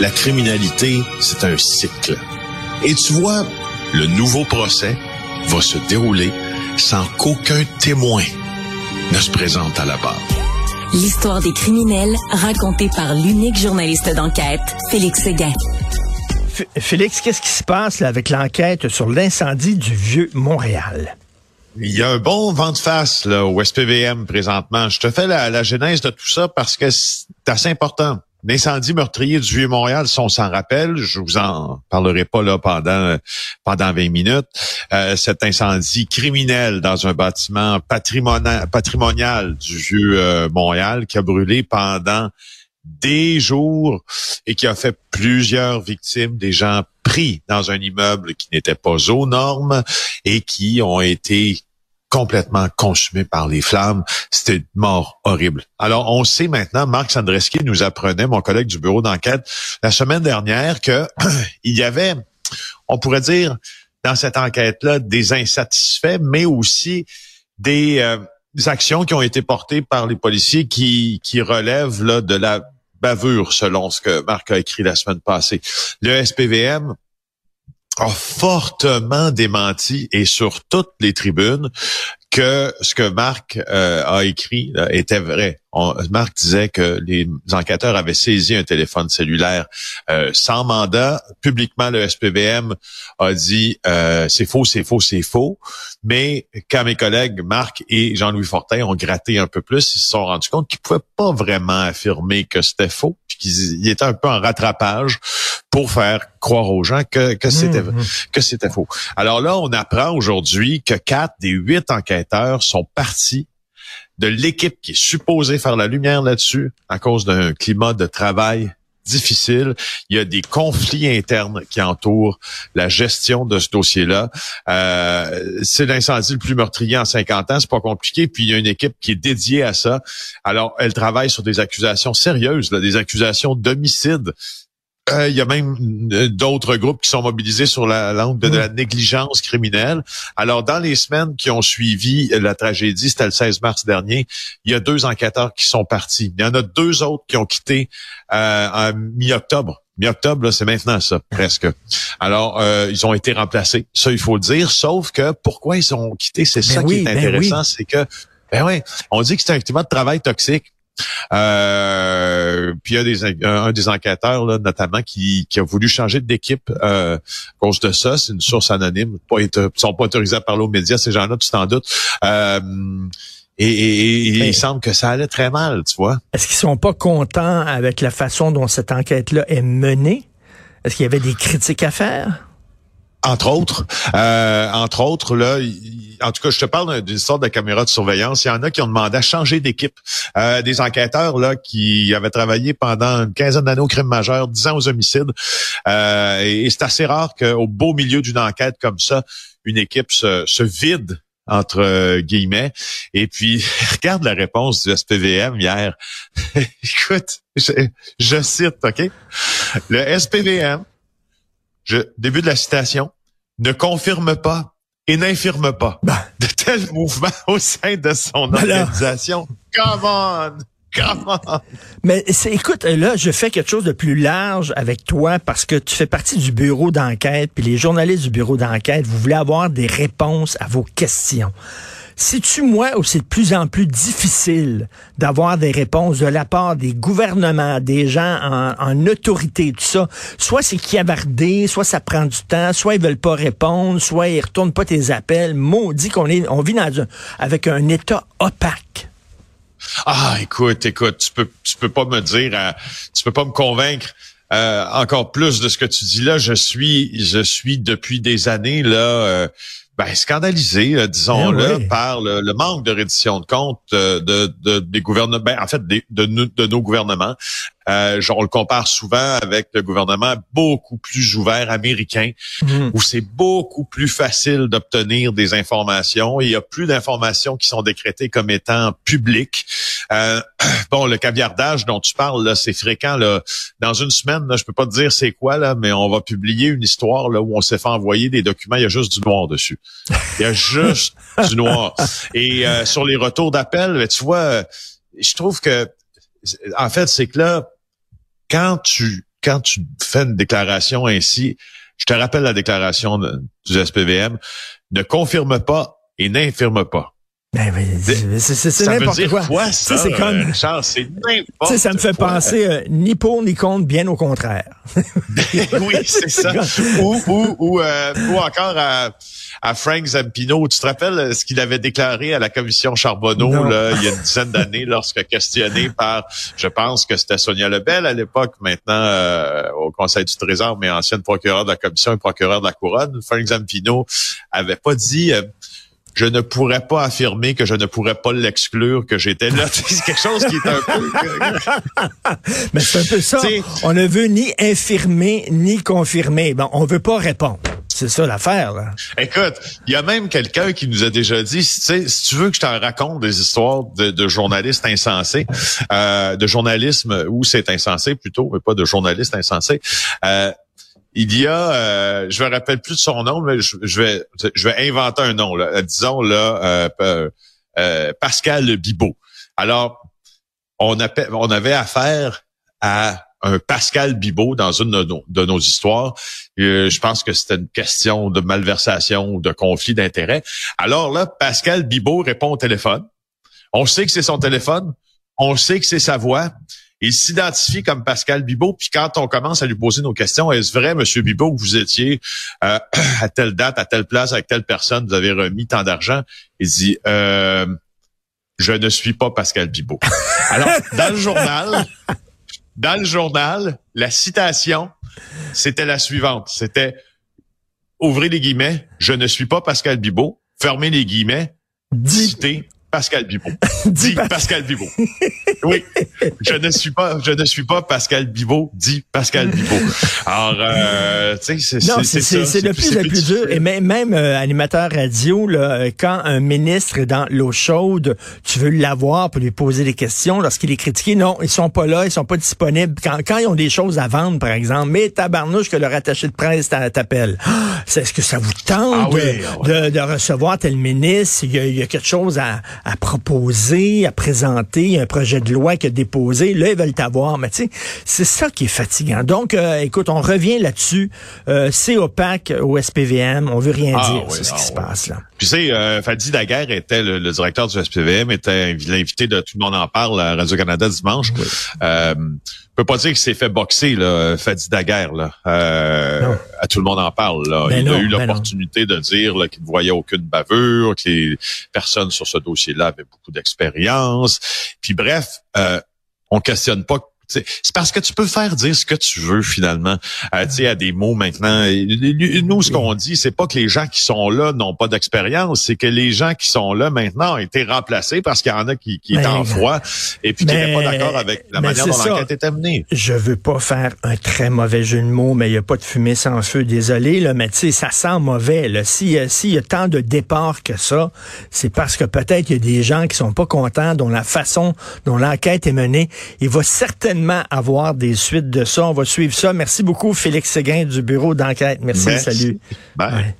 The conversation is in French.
la criminalité, c'est un cycle. Et tu vois, le nouveau procès va se dérouler sans qu'aucun témoin ne se présente à la barre. L'histoire des criminels racontée par l'unique journaliste d'enquête, Félix Séguin. Félix, qu'est-ce qui se passe avec l'enquête sur l'incendie du vieux Montréal? Il y a un bon vent de face là, au SPVM présentement. Je te fais la, la genèse de tout ça parce que c'est assez important. L'incendie meurtrier du Vieux-Montréal, si on s'en rappelle, je vous en parlerai pas là pendant pendant 20 minutes, euh, cet incendie criminel dans un bâtiment patrimonial, du Vieux-Montréal euh, qui a brûlé pendant des jours et qui a fait plusieurs victimes, des gens pris dans un immeuble qui n'était pas aux normes et qui ont été complètement consumé par les flammes. C'était une mort horrible. Alors, on sait maintenant, Marc Sandreski nous apprenait, mon collègue du bureau d'enquête, la semaine dernière, que il y avait, on pourrait dire, dans cette enquête-là, des insatisfaits, mais aussi des, euh, actions qui ont été portées par les policiers qui, qui relèvent là, de la bavure, selon ce que Marc a écrit la semaine passée. Le SPVM a fortement démenti et sur toutes les tribunes que ce que Marc euh, a écrit était vrai. Marc disait que les enquêteurs avaient saisi un téléphone cellulaire euh, sans mandat. Publiquement, le SPVM a dit euh, c'est faux, c'est faux, c'est faux. Mais quand mes collègues Marc et Jean-Louis Fortin ont gratté un peu plus, ils se sont rendus compte qu'ils pouvaient pas vraiment affirmer que c'était faux, puis qu'ils étaient un peu en rattrapage pour faire croire aux gens que, que c'était mmh, mmh. que c'était faux. Alors là, on apprend aujourd'hui que quatre des huit enquêteurs sont partis de l'équipe qui est supposée faire la lumière là-dessus à cause d'un climat de travail difficile. Il y a des conflits internes qui entourent la gestion de ce dossier-là. Euh, c'est l'incendie le plus meurtrier en 50 ans, c'est pas compliqué. Puis il y a une équipe qui est dédiée à ça. Alors, elle travaille sur des accusations sérieuses, des accusations d'homicide euh, il y a même euh, d'autres groupes qui sont mobilisés sur la langue de, la négligence criminelle. Alors, dans les semaines qui ont suivi la tragédie, c'était le 16 mars dernier, il y a deux enquêteurs qui sont partis. Il y en a deux autres qui ont quitté euh, en mi-octobre. Mi-octobre, c'est maintenant ça, presque. Alors, euh, ils ont été remplacés. Ça, il faut le dire. Sauf que pourquoi ils ont quitté, c'est ben ça qui est ben intéressant, c'est que, ben ouais, on dit que c'est un climat de travail toxique. Euh, puis il y a des, un, des enquêteurs, là, notamment, qui, qui a voulu changer d'équipe euh, à cause de ça. C'est une source anonyme. Pas être, ils sont pas autorisés à parler aux médias, ces gens-là, tu t'en doutes. Euh, et, il semble que ça allait très mal, tu vois. Est-ce qu'ils sont pas contents avec la façon dont cette enquête-là est menée? Est-ce qu'il y avait des critiques à faire? Entre autres, euh, entre autres, là, en tout cas, je te parle d'une sorte de caméra de surveillance. Il y en a qui ont demandé à changer d'équipe. Euh, des enquêteurs là qui avaient travaillé pendant une quinzaine d'années au crime majeur, dix ans aux homicides. Euh, et, c'est assez rare qu'au beau milieu d'une enquête comme ça, une équipe se, se vide entre guillemets. Et puis, regarde la réponse du SPVM hier. Écoute, je, je cite, OK? Le SPVM je, début de la citation, ne confirme pas et n'infirme pas ben. de tels mouvements au sein de son organisation. Come on! Come on! Mais écoute, là, je fais quelque chose de plus large avec toi parce que tu fais partie du bureau d'enquête, puis les journalistes du bureau d'enquête, vous voulez avoir des réponses à vos questions. Si-tu, moi, où c'est de plus en plus difficile d'avoir des réponses de la part des gouvernements, des gens en, autorité, tout ça, soit c'est kiavardé, soit ça prend du temps, soit ils veulent pas répondre, soit ils retournent pas tes appels. Maudit qu'on est, on vit avec un état opaque. Ah, écoute, écoute, tu peux, tu peux pas me dire, tu peux pas me convaincre. Euh, encore plus de ce que tu dis là. Je suis, je suis depuis des années là. Euh, ben, scandalisé, euh, disons-le, ben par le, manque de reddition de comptes euh, de, de, des gouvernements, ben, en fait, de, de, nos gouvernements. Euh, on le compare souvent avec le gouvernement beaucoup plus ouvert américain, mhm. où c'est beaucoup plus facile d'obtenir des informations. Il y a plus d'informations qui sont décrétées comme étant publiques. Euh, bon, le caviardage dont tu parles, là, c'est fréquent. Là. Dans une semaine, là, je peux pas te dire c'est quoi, là, mais on va publier une histoire là, où on s'est fait envoyer des documents, il y a juste du noir dessus. Il y a juste du noir. Et euh, sur les retours d'appel, ben, tu vois, je trouve que en fait, c'est que là, quand tu quand tu fais une déclaration ainsi, je te rappelle la déclaration du SPVM, ne confirme pas et n'infirme pas. Ben, c'est n'importe quoi. quoi ça, c'est comme Charles, c'est n'importe Ça me fait penser euh, ni pour ni contre, bien au contraire. oui, c'est ça. ou, ou, ou, euh, ou encore à, à, Frank Zampino. Tu te rappelles euh, ce qu'il avait déclaré à la commission Charbonneau là, il y a une dizaine d'années lorsque questionné par, je pense que c'était Sonia Lebel à l'époque, maintenant euh, au Conseil du Trésor, mais ancienne procureure de la commission et procureur de la couronne. Frank Zampino avait pas dit je ne pourrais pas affirmer que je ne pourrais pas l'exclure que j'étais là. c'est quelque chose qui est un peu. Mais c'est un peu ça. on ne veut ni infirmer ni confirmer. Bon, on veut pas répondre. C'est ça l'affaire, là. Écoute, il y a même quelqu'un qui nous a déjà dit, si tu veux que je t'en raconte des histoires de, journalistes insensés, euh, de journalisme où c'est insensé plutôt, mais pas de journalistes insensés, euh, il y a, euh, je me rappelle plus de son nom, mais je, vais, je vais inventer un nom. Là. Disons là, euh, euh, euh Pascal Bibot. Alors, on, avait affaire à un Pascal Bibot dans une de nos, histoires. je pense que c'était une question de malversation ou de conflit d'intérêts. Alors là, Pascal Bibot répond au téléphone. On sait que c'est son téléphone. On sait que c'est sa voix. Il s'identifie comme Pascal Bibot, puis quand on commence à lui poser nos questions, est-ce vrai, Monsieur Bibot, que vous étiez euh, à telle date, à telle place, avec telle personne, vous avez remis tant d'argent? Il dit, euh, je ne suis pas Pascal Bibot. Alors, dans le journal, dans le journal, la citation, c'était la suivante. C'était, ouvrez les guillemets, je ne suis pas Pascal Bibot, fermez les guillemets, citez Pascal Bibot. Dit Pascal Bibot. Oui, je ne suis pas, je ne suis pas Pascal Bibot. Dit Pascal Bibot. Alors, euh, tu sais, c'est c'est c'est le plus le plus dur. Et même, même euh, animateur radio, là, quand un ministre est dans l'eau chaude, tu veux l'avoir pour lui poser des questions. Lorsqu'il est critiqué, non, ils sont pas là, ils sont pas disponibles. Quand, quand ils ont des choses à vendre, par exemple, mais tabarnouche que le rattaché de presse t'appelle. c'est Est-ce que ça vous tente ah ah de, de, recevoir tel ministre? Il y a, il y a quelque chose à à proposer, à présenter un projet de loi qui a déposé. Là, ils veulent t'avoir. Mais tu sais, c'est ça qui est fatigant. Donc, euh, écoute, on revient là-dessus. Euh, c'est opaque au SPVM. On veut rien ah dire sur ce qui ah se passe là. Puis tu sais, euh, Fadi Daguerre était le, directeur du SPVM, était l'invité de Tout le monde en parle à Radio-Canada dimanche. Euh, je peux pas dire qu'il s'est fait boxer, là, Fadi Daguerre. Là. Euh, à tout le monde en parle. Là. Ben il a eu ben l'opportunité de dire qu'il ne voyait aucune bavure, que les personnes sur ce dossier-là avaient beaucoup d'expérience. Puis bref, euh, on questionne pas c'est parce que tu peux faire dire ce que tu veux finalement euh, sais, à des mots maintenant. Nous, ce qu'on dit, c'est pas que les gens qui sont là n'ont pas d'expérience, c'est que les gens qui sont là maintenant ont été remplacés parce qu'il y en a qui, qui étaient en froid et puis qui n'étaient pas d'accord avec la manière dont l'enquête était menée. Je veux pas faire un très mauvais jeu de mots, mais il n'y a pas de fumée sans feu, désolé, là, mais tu sais, ça sent mauvais. S'il si y a tant de départs que ça, c'est parce que peut-être il y a des gens qui sont pas contents dont la façon dont l'enquête est menée. Il va certainement avoir des suites de ça. On va suivre ça. Merci beaucoup, Félix Séguin du bureau d'enquête. Merci, salut. Bye.